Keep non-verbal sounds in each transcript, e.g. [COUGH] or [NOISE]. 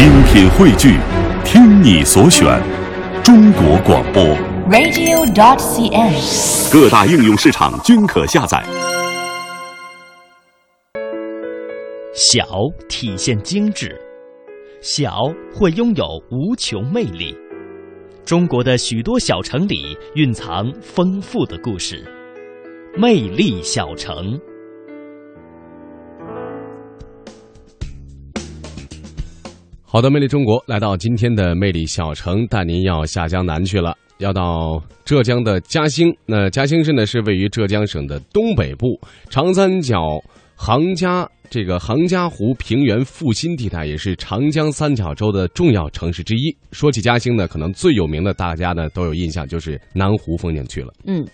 精品汇聚，听你所选，中国广播。radio.cn。各大应用市场均可下载。小体现精致，小会拥有无穷魅力。中国的许多小城里蕴藏丰富的故事，魅力小城。好的，魅力中国来到今天的魅力小城，带您要下江南去了，要到浙江的嘉兴。那嘉兴市呢是位于浙江省的东北部，长三角杭嘉这个杭嘉湖平原腹心地带，也是长江三角洲的重要城市之一。说起嘉兴呢，可能最有名的，大家呢都有印象，就是南湖风景区了。嗯，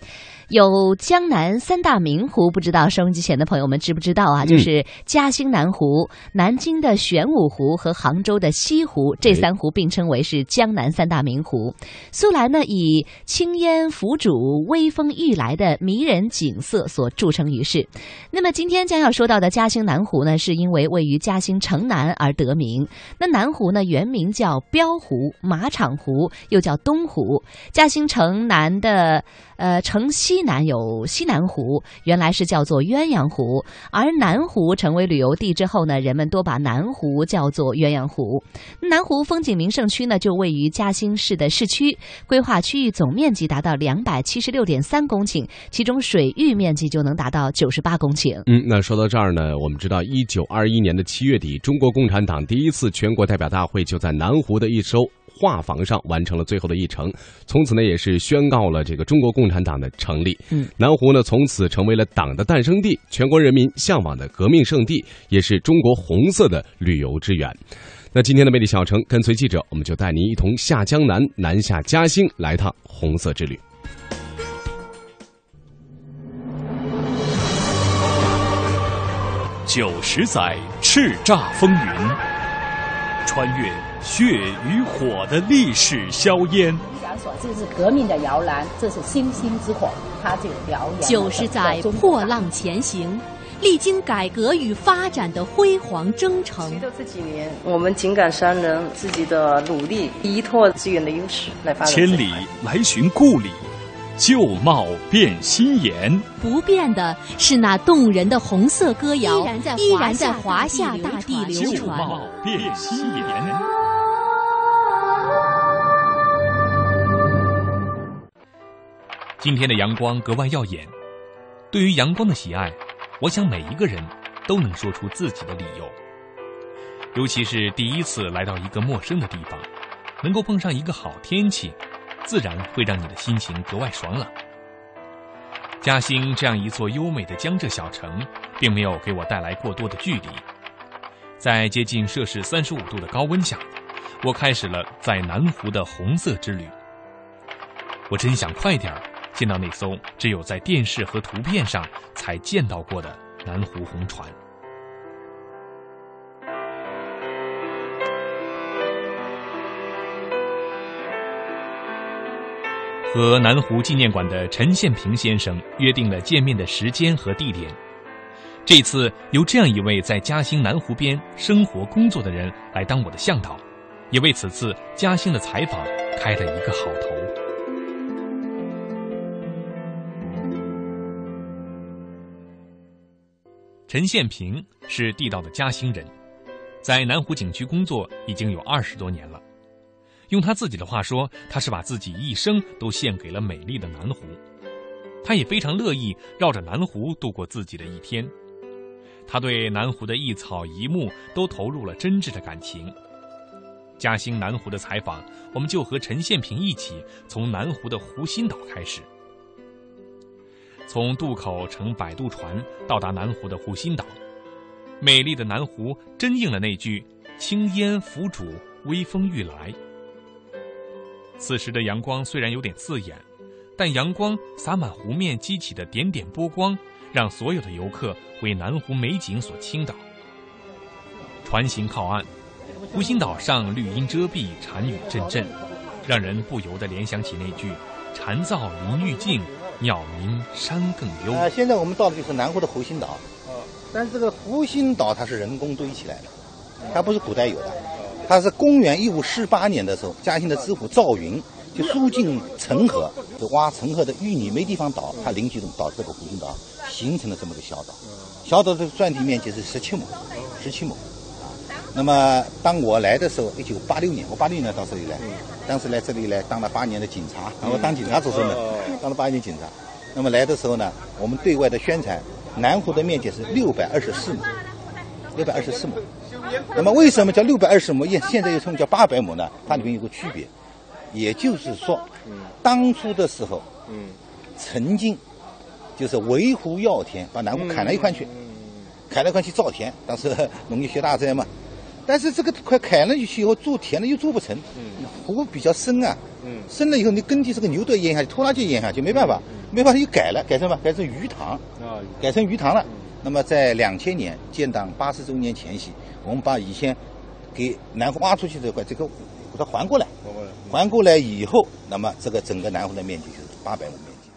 有江南三大名湖，不知道收音机前的朋友们知不知道啊？就是嘉兴南湖、南京的玄武湖和杭州的西湖，这三湖并称为是江南三大名湖。素来呢，以青烟浮渚、微风欲来的迷人景色所著称于世。那么今天将要说到的嘉兴南湖呢，是因为位于嘉兴城南而得名。那南湖呢，原名叫标湖、马场湖，又叫东湖。嘉兴城南的呃城西西南有西南湖，原来是叫做鸳鸯湖，而南湖成为旅游地之后呢，人们多把南湖叫做鸳鸯湖。南湖风景名胜区呢，就位于嘉兴市的市区，规划区域总面积达到两百七十六点三公顷，其中水域面积就能达到九十八公顷。嗯，那说到这儿呢，我们知道，一九二一年的七月底，中国共产党第一次全国代表大会就在南湖的一艘画舫上完成了最后的议程，从此呢，也是宣告了这个中国共产党的成立。嗯，南湖呢，从此成为了党的诞生地，全国人民向往的革命圣地，也是中国红色的旅游之源。那今天的魅力小城，跟随记者，我们就带您一同下江南，南下嘉兴，来趟红色之旅。九十载叱咤风云，穿越血与火的历史硝烟。这是革命的摇篮，这是星星之火，它就燎原。九十载破浪前行，历经改革与发展的辉煌征程。随着这几年，我们井冈山人自己的努力，依托资源的优势来发展。千里来寻故里，旧貌变新颜。不变的是那动人的红色歌谣，依然在华夏大地流旧传。貌变新颜。今天的阳光格外耀眼。对于阳光的喜爱，我想每一个人都能说出自己的理由。尤其是第一次来到一个陌生的地方，能够碰上一个好天气，自然会让你的心情格外爽朗。嘉兴这样一座优美的江浙小城，并没有给我带来过多的距离。在接近摄氏三十五度的高温下，我开始了在南湖的红色之旅。我真想快点见到那艘只有在电视和图片上才见到过的南湖红船。和南湖纪念馆的陈宪平先生约定了见面的时间和地点。这次由这样一位在嘉兴南湖边生活工作的人来当我的向导，也为此次嘉兴的采访开了一个好头。陈宪平是地道的嘉兴人，在南湖景区工作已经有二十多年了。用他自己的话说，他是把自己一生都献给了美丽的南湖。他也非常乐意绕着南湖度过自己的一天。他对南湖的一草一木都投入了真挚的感情。嘉兴南湖的采访，我们就和陈宪平一起从南湖的湖心岛开始。从渡口乘摆渡船到达南湖的湖心岛，美丽的南湖真应了那句“青烟浮渚，微风欲来”。此时的阳光虽然有点刺眼，但阳光洒满湖面激起的点点波光，让所有的游客为南湖美景所倾倒。船行靠岸，湖心岛上绿荫遮蔽，蝉语阵阵，让人不由得联想起那句“蝉噪林愈静，鸟鸣山更幽”。呃，现在我们到的就是南湖的湖心岛，但是这个湖心岛它是人工堆起来的，它不是古代有的。它是公元一五四八年的时候，嘉兴的知府赵云就疏浚城河，就挖城河的淤泥没地方倒，他灵机一动倒这个湖心岛，形成了这么个小岛。小岛的占地面积是十七亩，十七亩。那么当我来的时候，一九八六年，我八六年到这里来，当时来这里来当了八年的警察，我当警察出身的，当了八年警察。那么来的时候呢，我们对外的宣传，南湖的面积是六百二十四亩，六百二十四亩。那么为什么叫六百二十亩？现现在又称叫八百亩呢？它里面有个区别，也就是说，当初的时候，曾经就是围湖要田，把南湖砍了一块去，砍了一块去造田，当时农业学大灾嘛。但是这个块砍了去以后，做田了又做不成，湖比较深啊，深了以后你耕地这个牛都要淹下去，拖拉机淹下去，没办法，没办法又改了，改成什么？改成鱼塘，改成鱼塘了。那么在两千年建党八十周年前夕，我们把以前给南湖挖出去这块这个给它还过来，还过来以后，那么这个整个南湖的面积就是八百亩面积。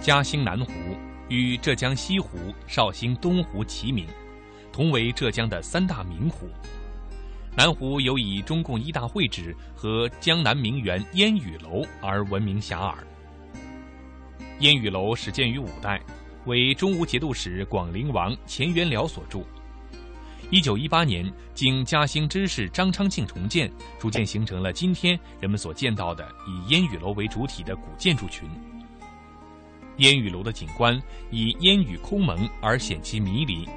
嘉兴南湖与浙江西湖、绍兴东湖齐名，同为浙江的三大名湖。南湖有以中共一大会址和江南名园烟雨楼而闻名遐迩。烟雨楼始建于五代，为中吴节度使广陵王钱元辽所筑。一九一八年，经嘉兴知事张昌庆重建，逐渐形成了今天人们所见到的以烟雨楼为主体的古建筑群。烟雨楼的景观以烟雨空蒙而显其迷离，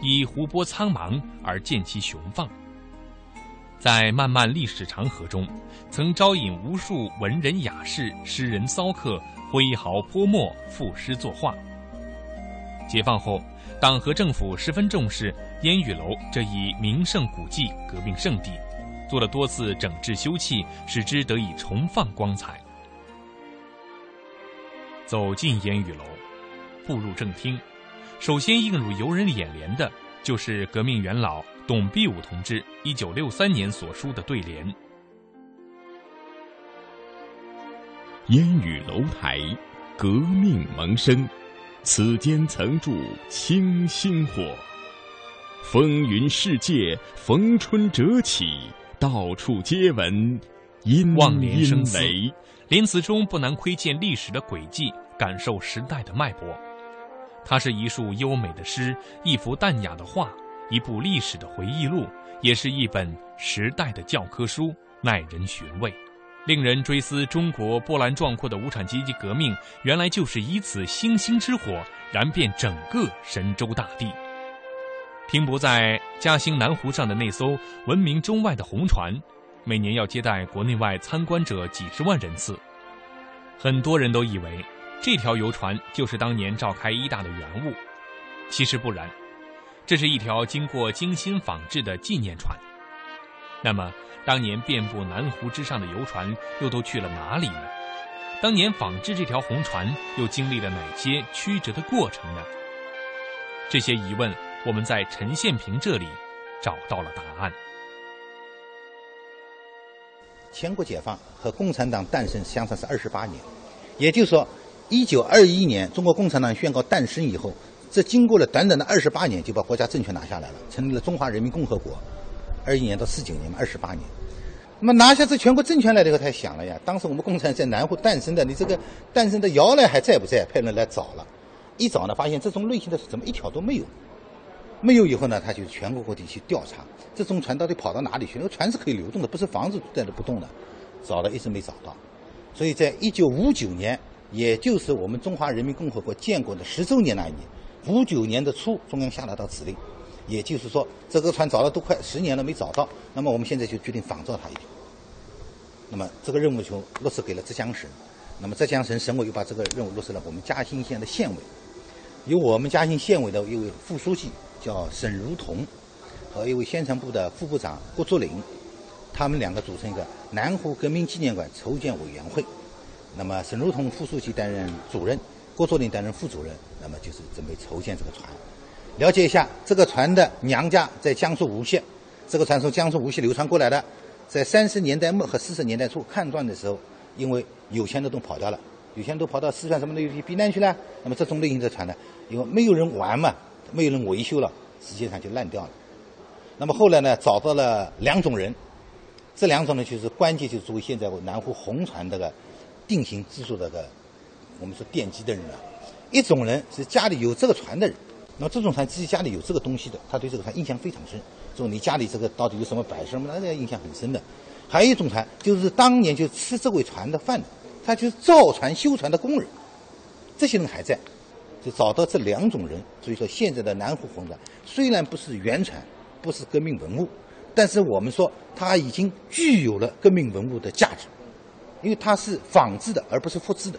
以湖泊苍茫而见其雄放。在漫漫历史长河中，曾招引无数文人雅士、诗人骚客挥毫泼墨赋诗作画。解放后，党和政府十分重视烟雨楼这一名胜古迹、革命圣地，做了多次整治修葺，使之得以重放光彩。走进烟雨楼，步入正厅，首先映入游人眼帘的就是革命元老董必武同志一九六三年所书的对联：“烟雨楼台，革命萌生，此间曾住清星火。风云世界，逢春折起，到处皆闻阴望连阴生雷。”连词中不难窥见历史的轨迹，感受时代的脉搏。它是一束优美的诗，一幅淡雅的画，一部历史的回忆录，也是一本时代的教科书，耐人寻味，令人追思中国波澜壮阔的无产阶级革命，原来就是以此星星之火燃遍整个神州大地。停泊在嘉兴南湖上的那艘闻名中外的红船。每年要接待国内外参观者几十万人次，很多人都以为这条游船就是当年召开一大的原物，其实不然，这是一条经过精心仿制的纪念船。那么，当年遍布南湖之上的游船又都去了哪里呢？当年仿制这条红船又经历了哪些曲折的过程呢？这些疑问，我们在陈宪平这里找到了答案。全国解放和共产党诞生相差是二十八年，也就是说，一九二一年中国共产党宣告诞生以后，这经过了短短的二十八年，就把国家政权拿下来了，成立了中华人民共和国。二一年到四九年嘛，二十八年。那么拿下这全国政权来了以后，他想了呀，当时我们共产党在南湖诞生的，你这个诞生的摇篮还在不在？派人来找了，一找呢，发现这种类型的怎么一条都没有。没有以后呢，他就全国各地去调查，这种船到底跑到哪里去？那个船是可以流动的，不是房子在那不动的，找了一直没找到。所以在一九五九年，也就是我们中华人民共和国建国的十周年那一年，五九年的初，中央下达到指令，也就是说这个船找了都快十年了没找到，那么我们现在就决定仿造它一条。那么这个任务就落实给了浙江省，那么浙江省省委又把这个任务落实了我们嘉兴县的县委，由我们嘉兴县委的一位副书记。叫沈如彤和一位宣传部的副部长郭竹林，他们两个组成一个南湖革命纪念馆筹建委员会。那么沈如彤副书记担任主任，郭作林担任副主任。那么就是准备筹建这个船。了解一下，这个船的娘家在江苏无锡，这个船从江苏无锡流传过来的，在三十年代末和四十年代初抗战的时候，因为有钱的都跑掉了，有钱都跑到四川什么的去避难去了。那么这种类型的船呢，因为没有人玩嘛，没有人维修了，实际上就烂掉了。那么后来呢，找到了两种人，这两种呢就是关键，就是作为现在南湖红船这个定型制作这个我们说奠基的人啊。一种人是家里有这个船的人，那这种船自己家里有这个东西的，他对这个船印象非常深。说你家里这个到底有什么摆设嘛？那个印象很深的。还有一种船，就是当年就吃这位船的饭的，他就是造船修船的工人，这些人还在，就找到这两种人。所以说，现在的南湖红船虽然不是原船，不是革命文物，但是我们说它已经具有了革命文物的价值，因为它是仿制的，而不是复制的。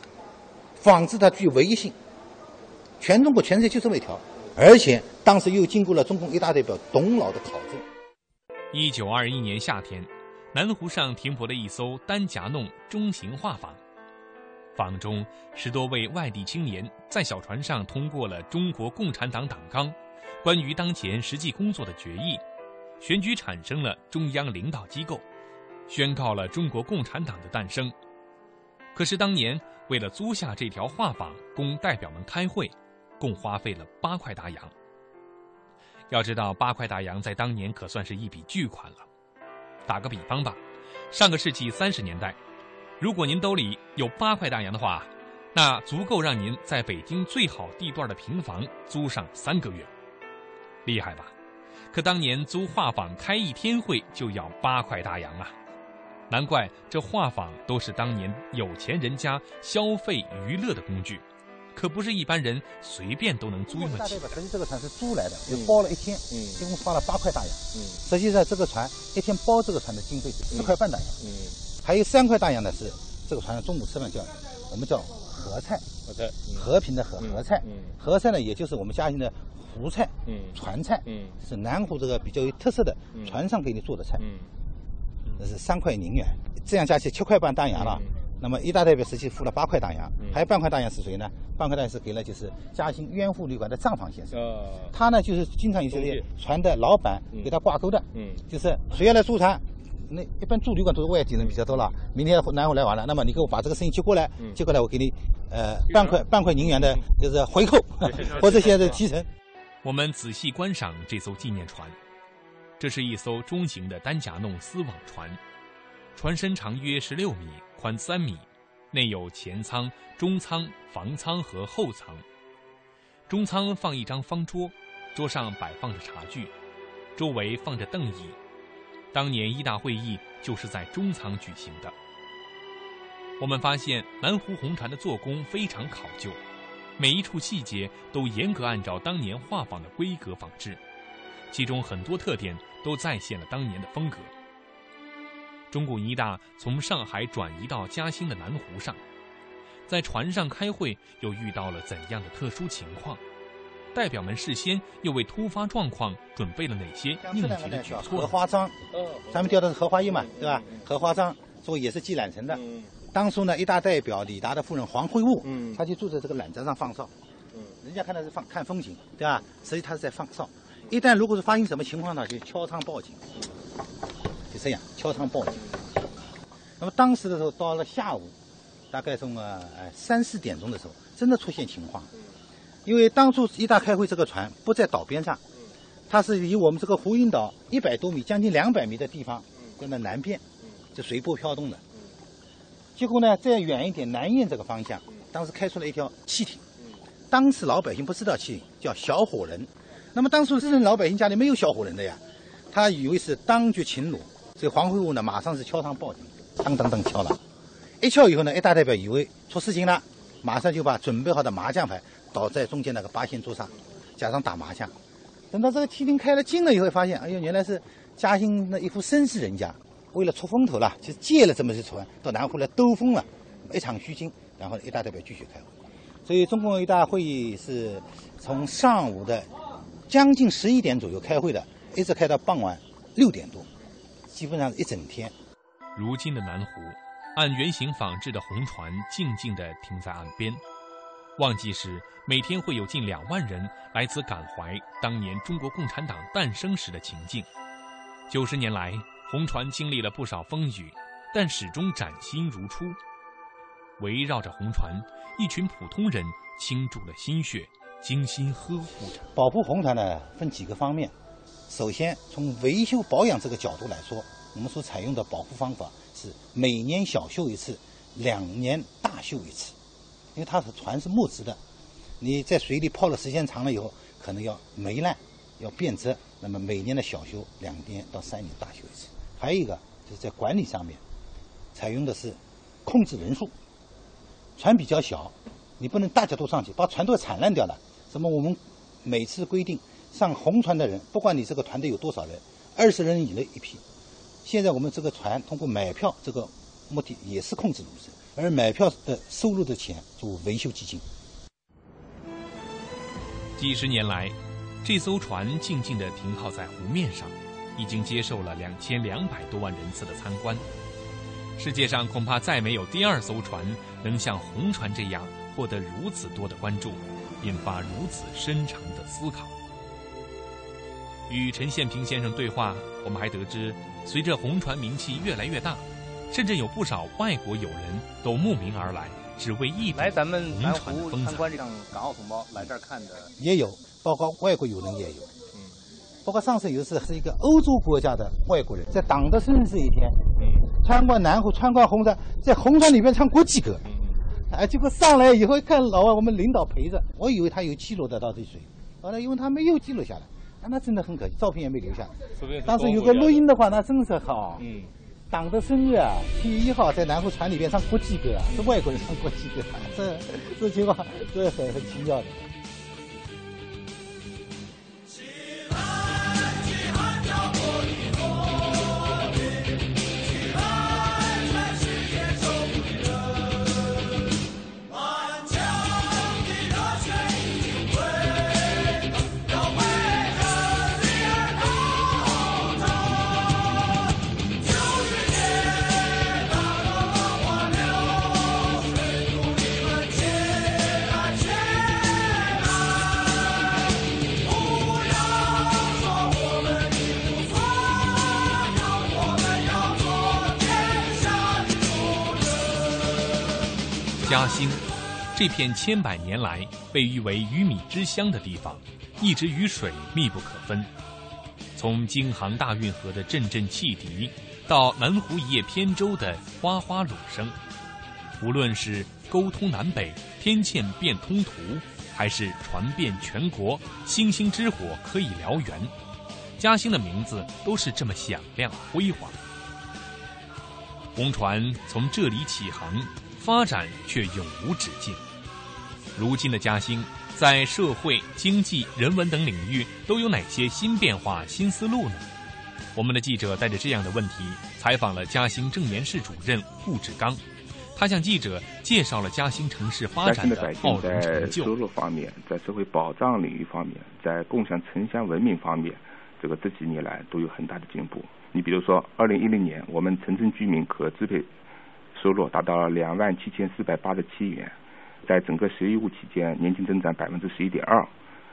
仿制它具有唯一性。全中国、全世界就这么一条，而且当时又经过了中共一大代表董老的考证。一九二一年夏天，南湖上停泊了一艘单夹弄中型画舫，舫中十多位外地青年在小船上通过了《中国共产党党纲》关于当前实际工作的决议，选举产生了中央领导机构，宣告了中国共产党的诞生。可是当年为了租下这条画舫供代表们开会。共花费了八块大洋。要知道，八块大洋在当年可算是一笔巨款了。打个比方吧，上个世纪三十年代，如果您兜里有八块大洋的话，那足够让您在北京最好地段的平房租上三个月。厉害吧？可当年租画舫开一天会就要八块大洋啊！难怪这画舫都是当年有钱人家消费娱乐的工具。可不是一般人随便都能租用得起。实际这个船是租来的，就包了一天，嗯一共花了八块大洋。嗯实际上这个船一天包这个船的经费是四块半大洋。还有三块大洋呢，是这个船上中午吃饭叫我们叫合菜，和平的和合菜。合菜呢，也就是我们嘉兴的湖菜、嗯船菜，是南湖这个比较有特色的船上给你做的菜。那是三块银元，这样加起七块半大洋了。那么一大代表实际付了八块大洋，还有半块大洋是谁呢？半块大洋是给了就是嘉兴渊沪旅馆的账房先生。他呢就是经常有些船的老板给他挂钩的。嗯，就是谁要来租船，那一般住旅馆都是外地人比较多了。明天南湖来玩了，那么你给我把这个生意接过来，接过来我给你呃半块半块银元的就是回扣 [LAUGHS] 或者现在提成。我们仔细观赏这艘纪念船，这是一艘中型的单夹弄丝网船，船身长约十六米。宽三米，内有前舱、中舱、房舱和后舱。中舱放一张方桌，桌上摆放着茶具，周围放着凳椅。当年一大会议就是在中舱举行的。我们发现南湖红船的做工非常考究，每一处细节都严格按照当年画舫的规格仿制，其中很多特点都再现了当年的风格。中共一大从上海转移到嘉兴的南湖上，在船上开会又遇到了怎样的特殊情况？代表们事先又为突发状况准备了哪些应急的举措？荷花章，咱们钓的是荷花叶嘛，对吧？荷花章做也是系缆绳的。当初呢，一大代表李达的夫人黄惠务，他就住在这个缆绳上放哨。人家看的是放看风景，对吧？实际他是在放哨。一旦如果是发生什么情况呢，就敲窗报警。就这样敲窗报警。那么当时的时候，到了下午，大概从呃三四点钟的时候，真的出现情况。因为当初一大开会，这个船不在岛边上，它是离我们这个湖阴岛一百多米，将近两百米的地方，在那南边，就随波飘动的。结果呢，再远一点，南燕这个方向，当时开出了一条汽艇。当时老百姓不知道汽艇叫小火人，那么当初这些老百姓家里没有小火人的呀，他以为是当局擒虏。这黄会务呢，马上是敲上报警，当当当敲了，一敲以后呢，一大代表以为出事情了，马上就把准备好的麻将牌倒在中间那个八仙桌上，假装打麻将。等到这个梯厅开了近了以后，发现，哎呦，原来是嘉兴的一户绅士人家，为了出风头了，就借了这么一船到南湖来兜风了，一场虚惊，然后一大代表继续开会。所以中共一大会议是从上午的将近十一点左右开会的，一直开到傍晚六点多。基本上一整天。如今的南湖，按原型仿制的红船静静地停在岸边。旺季时，每天会有近两万人来此感怀当年中国共产党诞生时的情境。九十年来，红船经历了不少风雨，但始终崭新如初。围绕着红船，一群普通人倾注了心血，精心呵护着。保护红船呢，分几个方面。首先，从维修保养这个角度来说，我们所采用的保护方法是每年小修一次，两年大修一次。因为它的船是木质的，你在水里泡的时间长了以后，可能要霉烂、要变质。那么每年的小修，两年到三年大修一次。还有一个就是在管理上面，采用的是控制人数。船比较小，你不能大家都上去，把船都铲烂掉了。那么我们每次规定上红船的人，不管你这个团队有多少人，二十人以内一批。现在我们这个船通过买票这个目的也是控制流程，而买票的收入的钱做维修基金。几十年来，这艘船静静地停靠在湖面上，已经接受了两千两百多万人次的参观。世界上恐怕再没有第二艘船能像红船这样获得如此多的关注，引发如此深长的思考。与陈宪平先生对话，我们还得知，随着红船名气越来越大，甚至有不少外国友人都慕名而来，只为一来咱们红船的风采。参观这趟港澳同胞来这儿看的也有，包括外国友人也有。嗯，包括上次有一次是一个欧洲国家的外国人，在党的生日这一天，嗯，参观南湖，参观红船，在红船里面唱国际歌。哎，结果上来以后一看，老外我们领导陪着，我以为他有记录得到这水，后来因为他没有记录下来。那真的很可惜，照片也没留下。当时有个录音的话，那真是好。嗯，党的生日啊，七月一号在南湖船里边唱国际歌啊，是外国人唱国际歌，这这情况这很很奇妙的。这片千百年来被誉为鱼米之乡的地方，一直与水密不可分。从京杭大运河的阵阵汽笛，到南湖一叶扁舟的哗哗橹声，无论是沟通南北、天堑变通途，还是传遍全国、星星之火可以燎原，嘉兴的名字都是这么响亮辉煌。红船从这里起航。发展却永无止境。如今的嘉兴，在社会、经济、人文等领域都有哪些新变化、新思路呢？我们的记者带着这样的问题，采访了嘉兴正言室主任顾志刚，他向记者介绍了嘉兴城市发展的傲人成就。收入方面，在社会保障领域方面，在共享城乡文明方面，这个这几年来都有很大的进步。你比如说，二零一零年，我们城镇居民可支配。收入达到了两万七千四百八十七元，在整个“十一五”期间，年均增长百分之十一点二。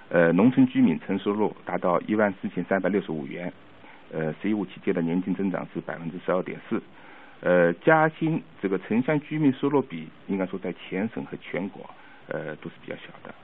呃，农村居民纯收入达到一万四千三百六十五元，呃，“十一五”期间的年均增长是百分之十二点四。呃，嘉兴这个城乡居民收入比，应该说在全省和全国，呃，都是比较小的。